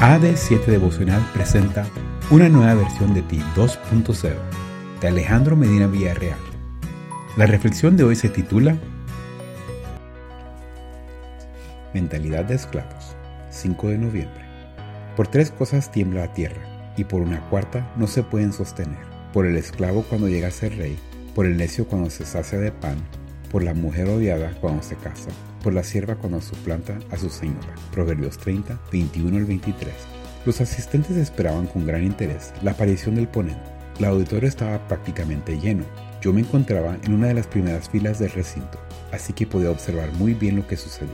AD7 Devocional presenta una nueva versión de Ti 2.0 de Alejandro Medina Villarreal. La reflexión de hoy se titula Mentalidad de esclavos, 5 de noviembre. Por tres cosas tiembla la tierra, y por una cuarta no se pueden sostener. Por el esclavo cuando llega a ser rey, por el necio cuando se sacia de pan, por la mujer odiada cuando se casa, por la sierva cuando suplanta a su señora. Proverbios 30, 21 al 23. Los asistentes esperaban con gran interés la aparición del ponente. El auditorio estaba prácticamente lleno. Yo me encontraba en una de las primeras filas del recinto, así que podía observar muy bien lo que sucedía.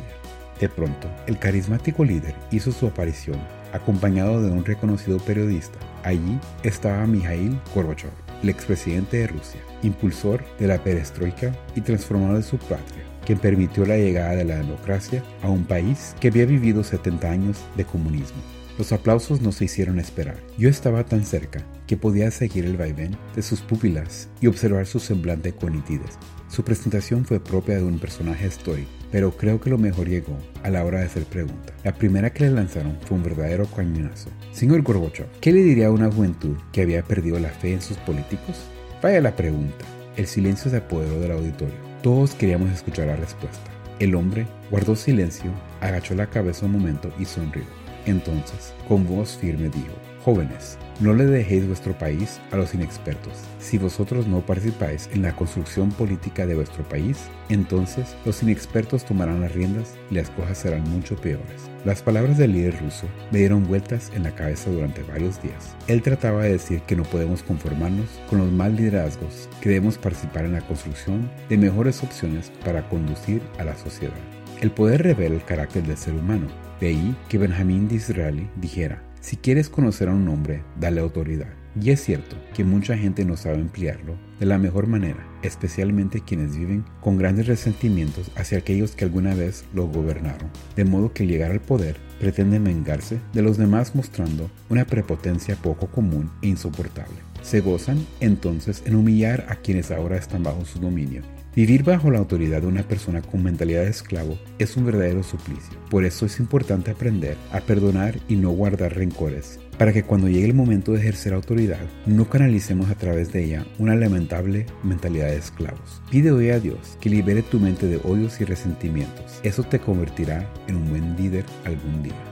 De pronto, el carismático líder hizo su aparición, acompañado de un reconocido periodista. Allí estaba Mikhail Gorbachev, el expresidente de Rusia, impulsor de la perestroika y transformador de su patria, quien permitió la llegada de la democracia a un país que había vivido 70 años de comunismo. Los aplausos no se hicieron esperar. Yo estaba tan cerca que podía seguir el vaivén de sus pupilas y observar su semblante con nitidez. Su presentación fue propia de un personaje histórico, pero creo que lo mejor llegó a la hora de hacer preguntas. La primera que le lanzaron fue un verdadero cañonazo. Señor Gorbachev, ¿qué le diría a una juventud que había perdido la fe en sus políticos? Vaya la pregunta. El silencio se apoderó del auditorio. Todos queríamos escuchar la respuesta. El hombre guardó silencio, agachó la cabeza un momento y sonrió. Entonces, con voz firme dijo, Jóvenes, no le dejéis vuestro país a los inexpertos. Si vosotros no participáis en la construcción política de vuestro país, entonces los inexpertos tomarán las riendas y las cosas serán mucho peores. Las palabras del líder ruso me dieron vueltas en la cabeza durante varios días. Él trataba de decir que no podemos conformarnos con los mal liderazgos, que debemos participar en la construcción de mejores opciones para conducir a la sociedad. El poder revela el carácter del ser humano. De ahí que Benjamín Disraeli dijera, si quieres conocer a un hombre, dale autoridad. Y es cierto que mucha gente no sabe emplearlo de la mejor manera, especialmente quienes viven con grandes resentimientos hacia aquellos que alguna vez lo gobernaron. De modo que al llegar al poder pretenden vengarse de los demás mostrando una prepotencia poco común e insoportable. Se gozan entonces en humillar a quienes ahora están bajo su dominio Vivir bajo la autoridad de una persona con mentalidad de esclavo es un verdadero suplicio. Por eso es importante aprender a perdonar y no guardar rencores, para que cuando llegue el momento de ejercer autoridad, no canalicemos a través de ella una lamentable mentalidad de esclavos. Pide hoy a Dios que libere tu mente de odios y resentimientos. Eso te convertirá en un buen líder algún día.